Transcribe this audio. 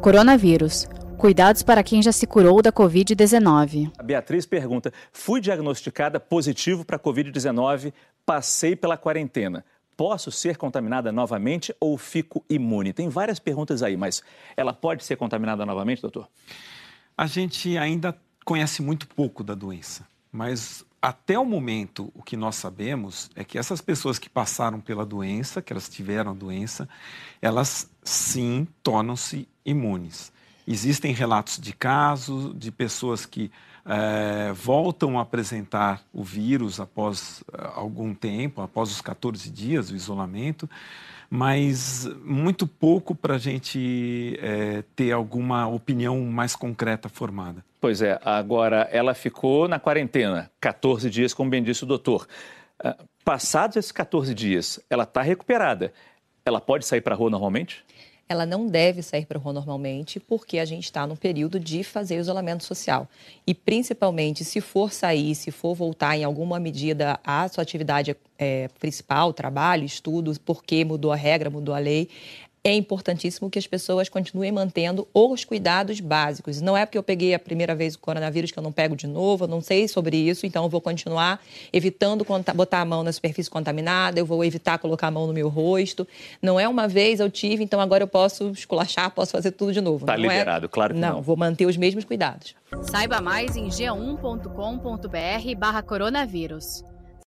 Coronavírus. Cuidados para quem já se curou da Covid-19. A Beatriz pergunta: fui diagnosticada positivo para Covid-19, passei pela quarentena. Posso ser contaminada novamente ou fico imune? Tem várias perguntas aí, mas ela pode ser contaminada novamente, doutor? A gente ainda conhece muito pouco da doença, mas até o momento o que nós sabemos é que essas pessoas que passaram pela doença, que elas tiveram a doença, elas sim tornam-se imunes. Existem relatos de casos de pessoas que é, voltam a apresentar o vírus após eh, algum tempo, após os 14 dias do isolamento, mas muito pouco para a gente é, ter alguma opinião mais concreta formada. Pois é, agora ela ficou na quarentena, 14 dias, como bem disse o doutor. Uh, passados esses 14 dias, ela está recuperada. Ela pode sair para a rua normalmente? Ela não deve sair para a rua normalmente, porque a gente está no período de fazer isolamento social. E, principalmente, se for sair, se for voltar em alguma medida à sua atividade é, principal, trabalho, estudos, porque mudou a regra, mudou a lei, é importantíssimo que as pessoas continuem mantendo os cuidados básicos. Não é porque eu peguei a primeira vez o coronavírus que eu não pego de novo, eu não sei sobre isso, então eu vou continuar evitando botar a mão na superfície contaminada, eu vou evitar colocar a mão no meu rosto. Não é uma vez eu tive, então agora eu posso esculachar, posso fazer tudo de novo. Está liberado, é... claro que não. Não, vou manter os mesmos cuidados. Saiba mais em g1.com.br barra coronavírus.